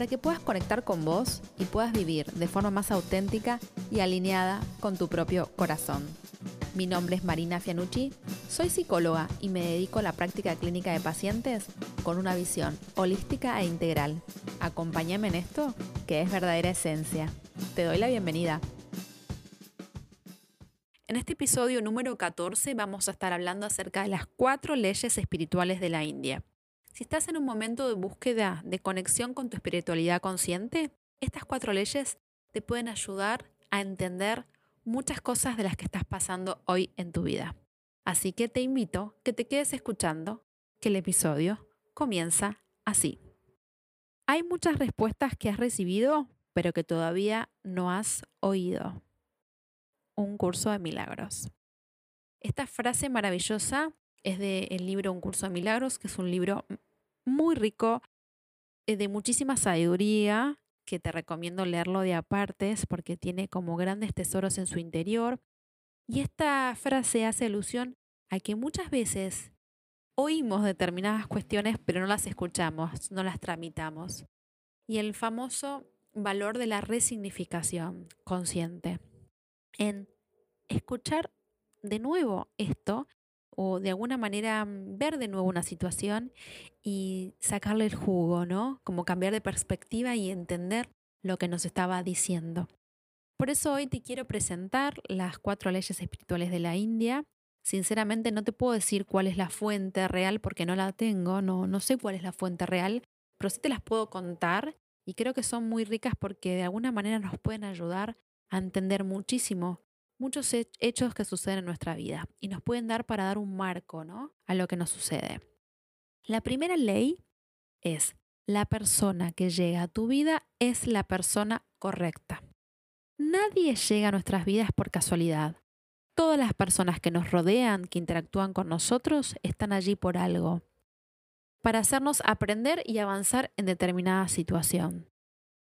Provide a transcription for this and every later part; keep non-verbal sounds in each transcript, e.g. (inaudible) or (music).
para que puedas conectar con vos y puedas vivir de forma más auténtica y alineada con tu propio corazón. Mi nombre es Marina Fianucci, soy psicóloga y me dedico a la práctica clínica de pacientes con una visión holística e integral. Acompáñame en esto, que es verdadera esencia. Te doy la bienvenida. En este episodio número 14 vamos a estar hablando acerca de las cuatro leyes espirituales de la India. Si estás en un momento de búsqueda de conexión con tu espiritualidad consciente, estas cuatro leyes te pueden ayudar a entender muchas cosas de las que estás pasando hoy en tu vida. Así que te invito que te quedes escuchando, que el episodio comienza así. Hay muchas respuestas que has recibido, pero que todavía no has oído un curso de milagros. Esta frase maravillosa es del libro Un curso de milagros, que es un libro muy rico, eh, de muchísima sabiduría, que te recomiendo leerlo de apartes porque tiene como grandes tesoros en su interior. Y esta frase hace alusión a que muchas veces oímos determinadas cuestiones, pero no las escuchamos, no las tramitamos. Y el famoso valor de la resignificación consciente en escuchar de nuevo esto o de alguna manera mm, ver de nuevo una situación y sacarle el jugo, ¿no? Como cambiar de perspectiva y entender lo que nos estaba diciendo. Por eso hoy te quiero presentar las cuatro leyes espirituales de la India. Sinceramente no te puedo decir cuál es la fuente real porque no la tengo, no, no sé cuál es la fuente real, pero sí te las puedo contar y creo que son muy ricas porque de alguna manera nos pueden ayudar a entender muchísimo muchos hechos que suceden en nuestra vida y nos pueden dar para dar un marco ¿no? a lo que nos sucede. La primera ley es, la persona que llega a tu vida es la persona correcta. Nadie llega a nuestras vidas por casualidad. Todas las personas que nos rodean, que interactúan con nosotros, están allí por algo, para hacernos aprender y avanzar en determinada situación.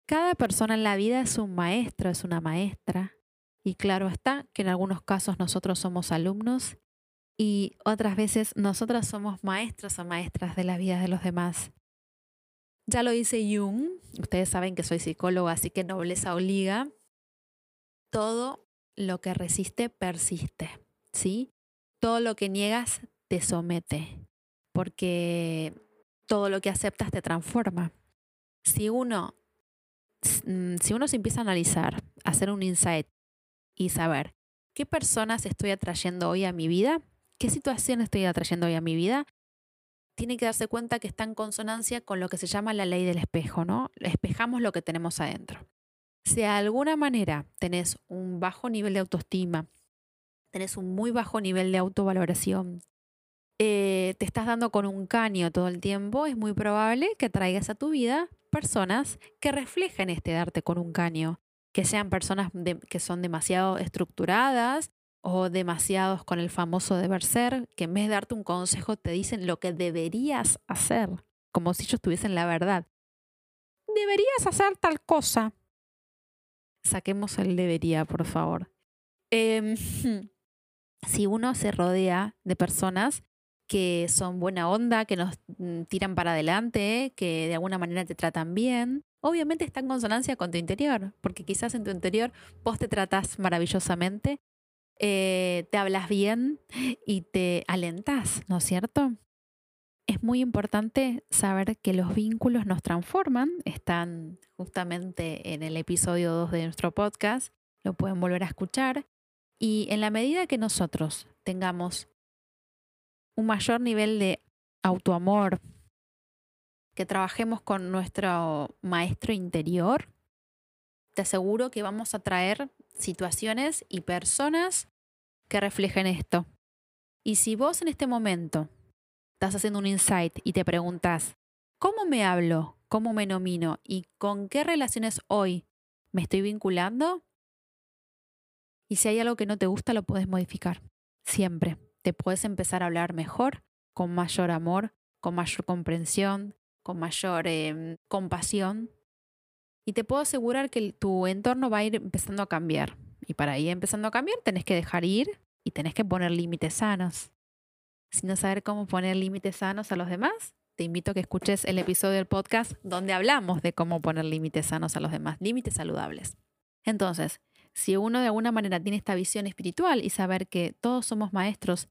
Cada persona en la vida es un maestro, es una maestra, y claro está que en algunos casos nosotros somos alumnos y otras veces nosotras somos maestros o maestras de la vida de los demás. Ya lo dice Jung, ustedes saben que soy psicóloga, así que nobleza obliga. Todo lo que resiste persiste, ¿sí? Todo lo que niegas te somete, porque todo lo que aceptas te transforma. Si uno, mm, si uno se empieza a analizar, a hacer un insight y saber qué personas estoy atrayendo hoy a mi vida, qué situación estoy atrayendo hoy a mi vida, tiene que darse cuenta que está en consonancia con lo que se llama la ley del espejo, ¿no? Espejamos lo que tenemos adentro. Si de alguna manera tenés un bajo nivel de autoestima, tenés un muy bajo nivel de autovaloración, eh, te estás dando con un caño todo el tiempo, es muy probable que traigas a tu vida personas que reflejen este darte con un caño que sean personas que son demasiado estructuradas o demasiados con el famoso deber ser, que en vez de darte un consejo te dicen lo que deberías hacer, como si ellos tuviesen la verdad. Deberías hacer tal cosa. Saquemos el debería, por favor. Em, (laughs) si uno se rodea de personas que son buena onda, que nos mm, tiran para adelante, que de alguna manera te tratan bien, obviamente está en consonancia con tu interior, porque quizás en tu interior vos te tratas maravillosamente, eh, te hablas bien y te alentas, ¿no es cierto? Es muy importante saber que los vínculos nos transforman, están justamente en el episodio 2 de nuestro podcast, lo pueden volver a escuchar, y en la medida que nosotros tengamos un mayor nivel de autoamor, que trabajemos con nuestro maestro interior, te aseguro que vamos a traer situaciones y personas que reflejen esto. Y si vos en este momento estás haciendo un insight y te preguntas, ¿cómo me hablo? ¿Cómo me nomino? ¿Y con qué relaciones hoy me estoy vinculando? Y si hay algo que no te gusta, lo puedes modificar. Siempre. Te puedes empezar a hablar mejor, con mayor amor, con mayor comprensión, con mayor em, compasión. Y te puedo asegurar que tu entorno va a ir empezando a cambiar. Y para ir empezando a cambiar, tenés que dejar ir y tenés que poner límites sanos. Si no saber cómo poner límites sanos a los demás, te invito a que escuches el episodio del podcast donde hablamos de cómo poner límites sanos a los demás, límites saludables. Entonces, si uno de alguna manera tiene esta visión espiritual y saber que todos somos maestros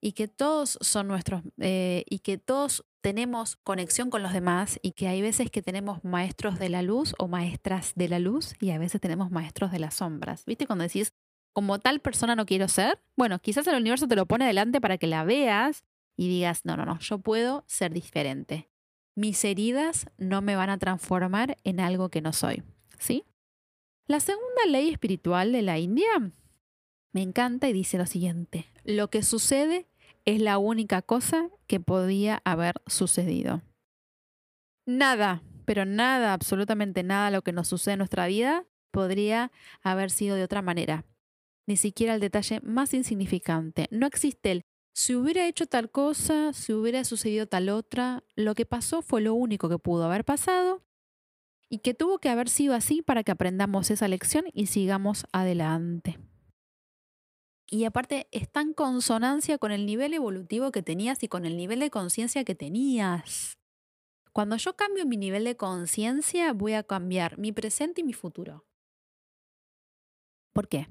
y que todos son nuestros eh, y que todos tenemos conexión con los demás y que hay veces que tenemos maestros de la luz o maestras de la luz y a veces tenemos maestros de las sombras. ¿Viste cuando decís como tal persona no quiero ser, bueno, quizás el universo te lo pone delante para que la veas y digas, no, no, no, yo puedo ser diferente. Mis heridas no me van a transformar en algo que no soy. ¿Sí? La segunda ley espiritual de la India me encanta y dice lo siguiente, lo que sucede es la única cosa que podía haber sucedido. Nada, pero nada, absolutamente nada lo que nos sucede en nuestra vida podría haber sido de otra manera ni siquiera el detalle más insignificante. No existe el si hubiera hecho tal cosa, si hubiera sucedido tal otra, lo que pasó fue lo único que pudo haber pasado y que tuvo que haber sido así para que aprendamos esa lección y sigamos adelante. Y aparte está en consonancia con el nivel evolutivo que tenías y con el nivel de conciencia que tenías. Cuando yo cambio mi nivel de conciencia, voy a cambiar mi presente y mi futuro. ¿Por qué?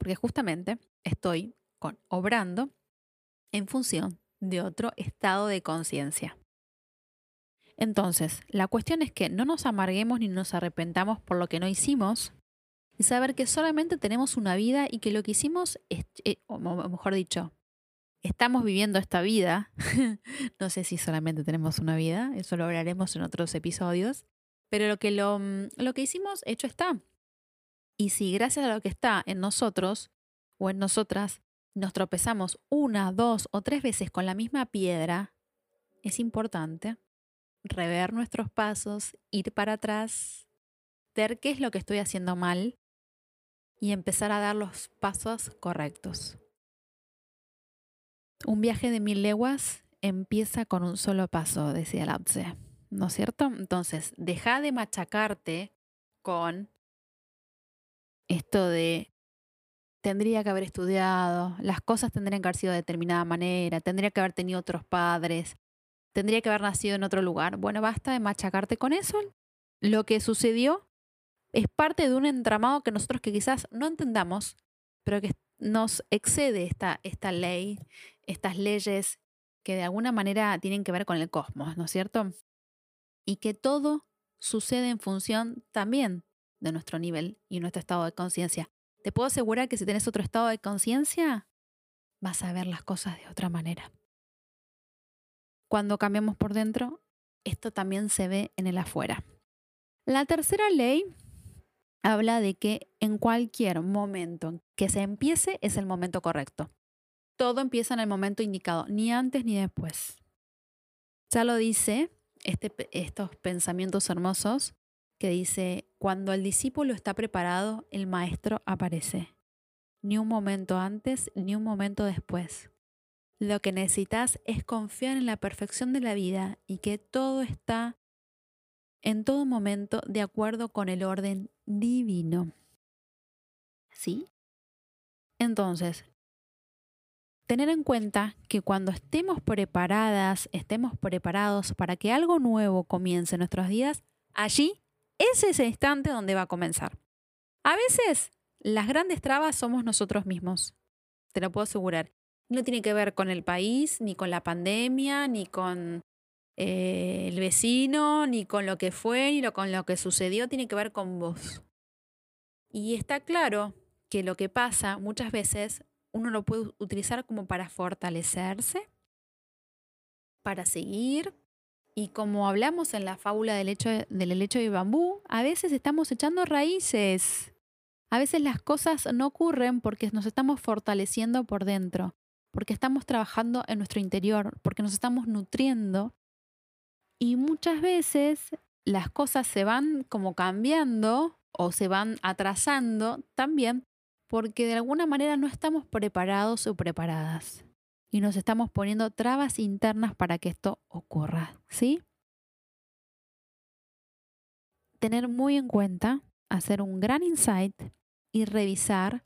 porque justamente estoy obrando en función de otro estado de conciencia. Entonces, la cuestión es que no nos amarguemos ni nos arrepentamos por lo que no hicimos y saber que solamente tenemos una vida y que lo que hicimos, es, eh, o mejor dicho, estamos viviendo esta vida. (laughs) no sé si solamente tenemos una vida, eso lo hablaremos en otros episodios, pero lo que, lo, mm, lo que hicimos, hecho está. Y si gracias a lo que está en nosotros o en nosotras nos tropezamos una, dos o tres veces con la misma piedra, es importante rever nuestros pasos, ir para atrás, ver qué es lo que estoy haciendo mal y empezar a dar los pasos correctos. Un viaje de mil leguas empieza con un solo paso, decía Lao ¿no es cierto? Entonces, deja de machacarte con esto de tendría que haber estudiado, las cosas tendrían que haber sido de determinada manera, tendría que haber tenido otros padres, tendría que haber nacido en otro lugar. Bueno, basta de machacarte con eso. Lo que sucedió es parte de un entramado que nosotros que quizás no entendamos, pero que nos excede esta, esta ley, estas leyes que de alguna manera tienen que ver con el cosmos, ¿no es cierto? Y que todo sucede en función también de nuestro nivel y nuestro estado de conciencia. Te puedo asegurar que si tienes otro estado de conciencia, vas a ver las cosas de otra manera. Cuando cambiamos por dentro, esto también se ve en el afuera. La tercera ley habla de que en cualquier momento que se empiece es el momento correcto. Todo empieza en el momento indicado, ni antes ni después. Ya lo dice este, estos pensamientos hermosos que dice, cuando el discípulo está preparado, el maestro aparece. Ni un momento antes, ni un momento después. Lo que necesitas es confiar en la perfección de la vida y que todo está en todo momento de acuerdo con el orden divino. ¿Sí? Entonces, tener en cuenta que cuando estemos preparadas, estemos preparados para que algo nuevo comience en nuestros días, allí ese es el instante donde va a comenzar. A veces las grandes trabas somos nosotros mismos, te lo puedo asegurar. No tiene que ver con el país, ni con la pandemia, ni con eh, el vecino, ni con lo que fue, ni con lo que sucedió, tiene que ver con vos. Y está claro que lo que pasa muchas veces uno lo puede utilizar como para fortalecerse, para seguir, y como hablamos en la fábula del, hecho, del helecho de bambú, a veces estamos echando raíces. A veces las cosas no ocurren porque nos estamos fortaleciendo por dentro, porque estamos trabajando en nuestro interior, porque nos estamos nutriendo. Y muchas veces las cosas se van como cambiando o se van atrasando también porque de alguna manera no estamos preparados o preparadas y nos estamos poniendo trabas internas para que esto ocurra, ¿sí? Tener muy en cuenta, hacer un gran insight y revisar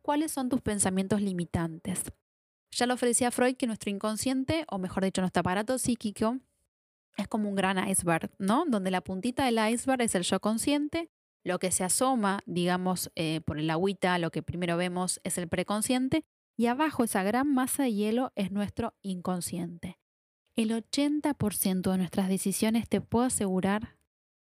cuáles son tus pensamientos limitantes. Ya lo ofrecía Freud que nuestro inconsciente, o mejor dicho, nuestro aparato psíquico, es como un gran iceberg, ¿no? Donde la puntita del iceberg es el yo consciente, lo que se asoma, digamos, eh, por el agüita, lo que primero vemos es el preconsciente, y abajo esa gran masa de hielo es nuestro inconsciente. El 80% de nuestras decisiones te puedo asegurar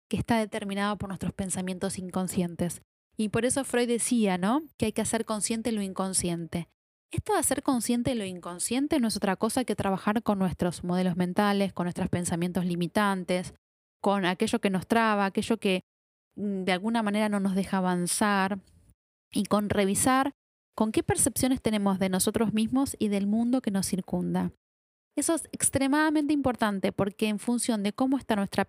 que está determinado por nuestros pensamientos inconscientes. Y por eso Freud decía, ¿no? Que hay que hacer consciente lo inconsciente. Esto de hacer consciente lo inconsciente no es otra cosa que trabajar con nuestros modelos mentales, con nuestros pensamientos limitantes, con aquello que nos traba, aquello que mm, de alguna manera no nos deja avanzar y con revisar con qué percepciones tenemos de nosotros mismos y del mundo que nos circunda. Eso es extremadamente importante porque en función de cómo está nuestra,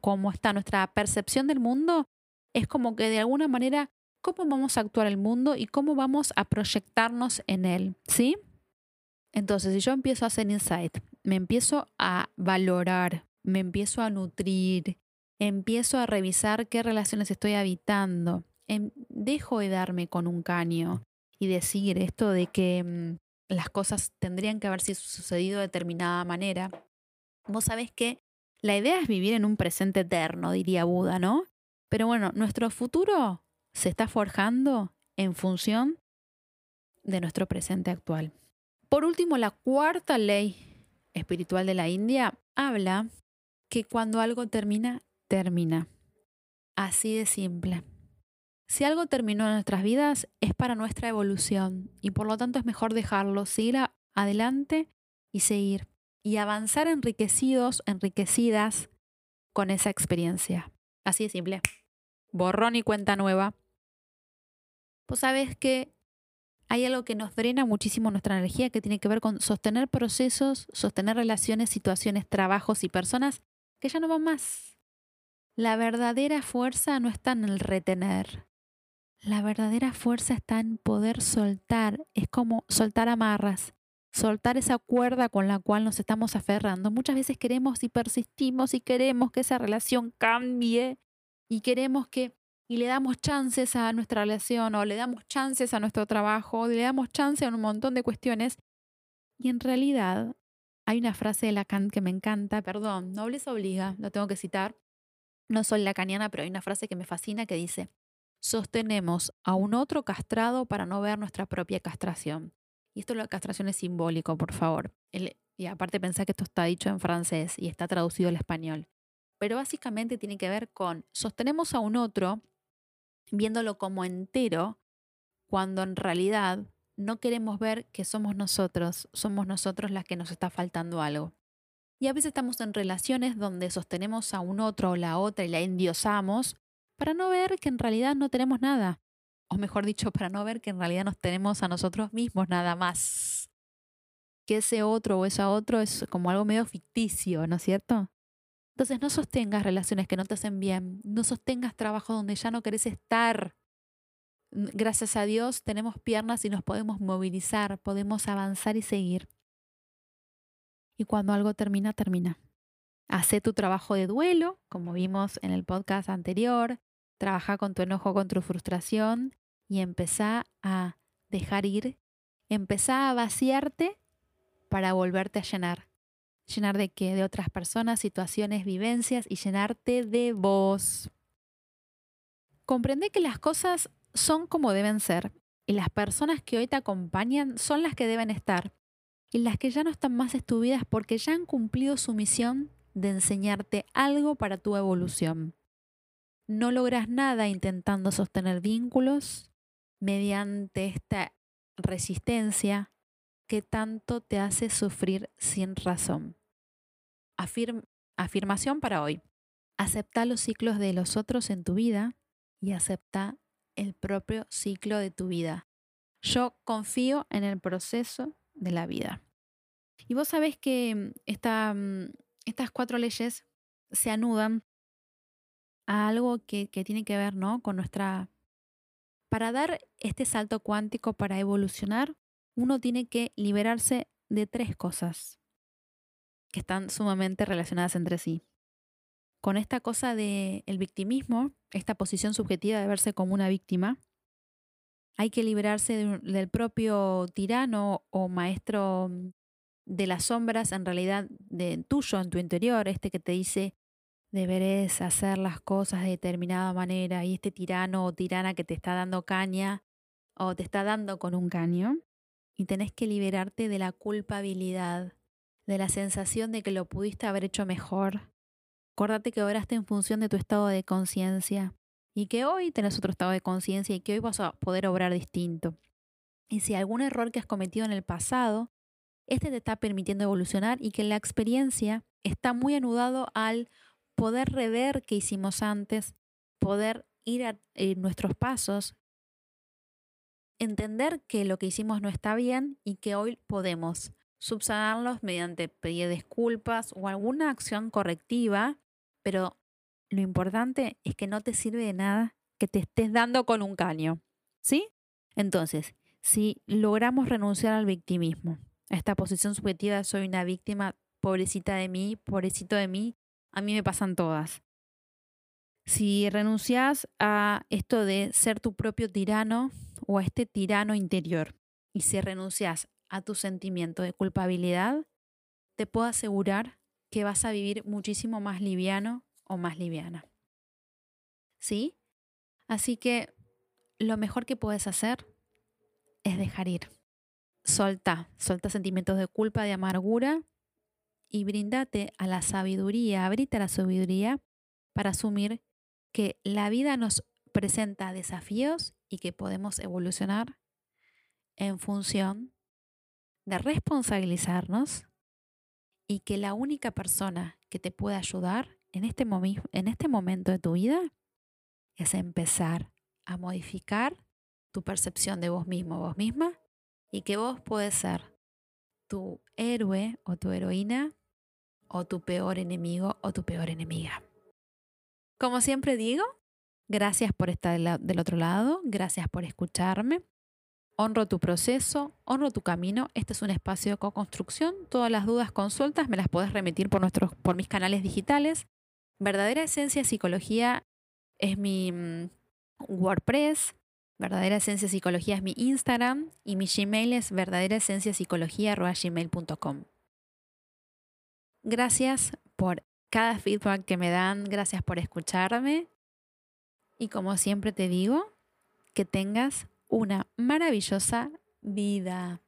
cómo está nuestra percepción del mundo, es como que de alguna manera cómo vamos a actuar el mundo y cómo vamos a proyectarnos en él, ¿sí? Entonces, si yo empiezo a hacer insight, me empiezo a valorar, me empiezo a nutrir, empiezo a revisar qué relaciones estoy habitando, em, dejo de darme con un caño y decir esto de que mm, las cosas tendrían que haber sucedido de determinada manera. Vos sabés que la idea es vivir en un presente eterno, diría Buda, ¿no? Pero bueno, nuestro futuro se está forjando en función de nuestro presente actual. Por último, la cuarta ley espiritual de la India habla que cuando algo termina, termina. Así de simple. Si algo terminó en nuestras vidas es para nuestra evolución y por lo tanto es mejor dejarlo, seguir adelante y seguir y avanzar enriquecidos, enriquecidas con esa experiencia. Así de simple. Borrón y cuenta nueva. Pues sabes que hay algo que nos drena muchísimo nuestra energía que tiene que ver con sostener procesos, sostener relaciones, situaciones, trabajos y personas que ya no van más. La verdadera fuerza no está en el retener, la verdadera fuerza está en poder soltar. Es como soltar amarras, soltar esa cuerda con la cual nos estamos aferrando. Muchas veces queremos y persistimos y queremos que esa relación cambie y queremos que y le damos chances a nuestra relación o le damos chances a nuestro trabajo, o le damos chances a un montón de cuestiones. Y en realidad hay una frase de Lacan que me encanta, perdón, no les obliga, lo tengo que citar. No soy lacaniana, pero hay una frase que me fascina que dice, sostenemos a un otro castrado para no ver nuestra propia castración. Y esto la castración es simbólico, por favor. y aparte pensá que esto está dicho en francés y está traducido al español. Pero básicamente tiene que ver con sostenemos a un otro viéndolo como entero, cuando en realidad no queremos ver que somos nosotros, somos nosotros las que nos está faltando algo. Y a veces estamos en relaciones donde sostenemos a un otro o la otra y la endiosamos para no ver que en realidad no tenemos nada. O mejor dicho, para no ver que en realidad nos tenemos a nosotros mismos nada más. Que ese otro o esa otro es como algo medio ficticio, ¿no es cierto? Entonces no sostengas relaciones que no te hacen bien, no sostengas trabajo donde ya no querés estar. Gracias a Dios tenemos piernas y nos podemos movilizar, podemos avanzar y seguir. Y cuando algo termina, termina. Hacé tu trabajo de duelo, como vimos en el podcast anterior. Trabaja con tu enojo, con tu frustración y empezá a dejar ir, empezá a vaciarte para volverte a llenar. ¿Llenar de qué? De otras personas, situaciones, vivencias y llenarte de vos. Comprende que las cosas son como deben ser y las personas que hoy te acompañan son las que deben estar y las que ya no están más estudiadas porque ya han cumplido su misión de enseñarte algo para tu evolución no logras nada intentando sostener vínculos mediante esta resistencia que tanto te hace sufrir sin razón. Afirmación para hoy. Acepta los ciclos de los otros en tu vida y acepta el propio ciclo de tu vida. Yo confío en el proceso de la vida. Y vos sabés que mm, mm, estas cuatro leyes se anudan algo que, tiene que ver ¿no? con nuestra Para dar este salto cuántico, para evolucionar, uno tiene que liberarse de tres cosas que están sumamente relacionadas entre sí. Con esta cosa del el victimismo, esta posición subjetiva de verse como una víctima, hay que liberarse del propio tirano o maestro de las sombras, en realidad de tuyo, en tu interior, este que te dice, deberes hacer las cosas de determinada manera y este tirano o tirana que te está dando caña o te está dando con un caño y tenés que liberarte de la culpabilidad, de la sensación de que lo pudiste haber hecho mejor. Acuérdate que oraste en función de tu estado de conciencia y que hoy tenés otro estado de conciencia y que hoy vas a poder obrar distinto. Y si algún error que has cometido en el pasado, este te está permitiendo evolucionar y que la experiencia está muy anudado al poder rever qué hicimos antes, poder ir a nuestros pasos, entender que lo que hicimos no está bien y que hoy podemos subsanarlos mediante pedir disculpas o alguna acción correctiva, pero lo importante es que no te sirve de nada que te estés dando con un caño, ¿sí? Entonces, si logramos renunciar al victimismo, a esta posición subjetiva de soy una víctima, pobrecita de mí, pobrecito de mí, a mí me pasan todas. Si renuncias a esto de ser tu propio tirano o a este tirano interior, y si renuncias a tu sentimiento de culpabilidad, te puedo asegurar que vas a vivir muchísimo más liviano o más liviana. ¿Sí? Así que lo mejor que puedes hacer es dejar ir. Solta, solta sentimientos de culpa, de amargura y brindate a la sabiduría, abrite a la sabiduría para asumir que la vida nos presenta desafíos y que podemos evolucionar en función de responsabilizarnos y que la única persona que te puede ayudar en este, en este momento de tu vida es empezar a modificar tu percepción de vos mismo, vos misma, y que vos puedes ser tu héroe o tu heroína o tu peor enemigo o tu peor enemiga. Como siempre digo, gracias por estar del otro lado, gracias por escucharme. Honro tu proceso, honro tu camino. Este es un espacio de co-construcción. Todas las dudas consultas me las puedes remitir por, nuestros, por mis canales digitales. Verdadera Esencia Psicología es mi mm, WordPress. Verdadera Esencia Psicología es mi Instagram. Y mi Gmail es verdaderaesenciapsicología.gmail.com. Gracias por cada feedback que me dan, gracias por escucharme y como siempre te digo, que tengas una maravillosa vida.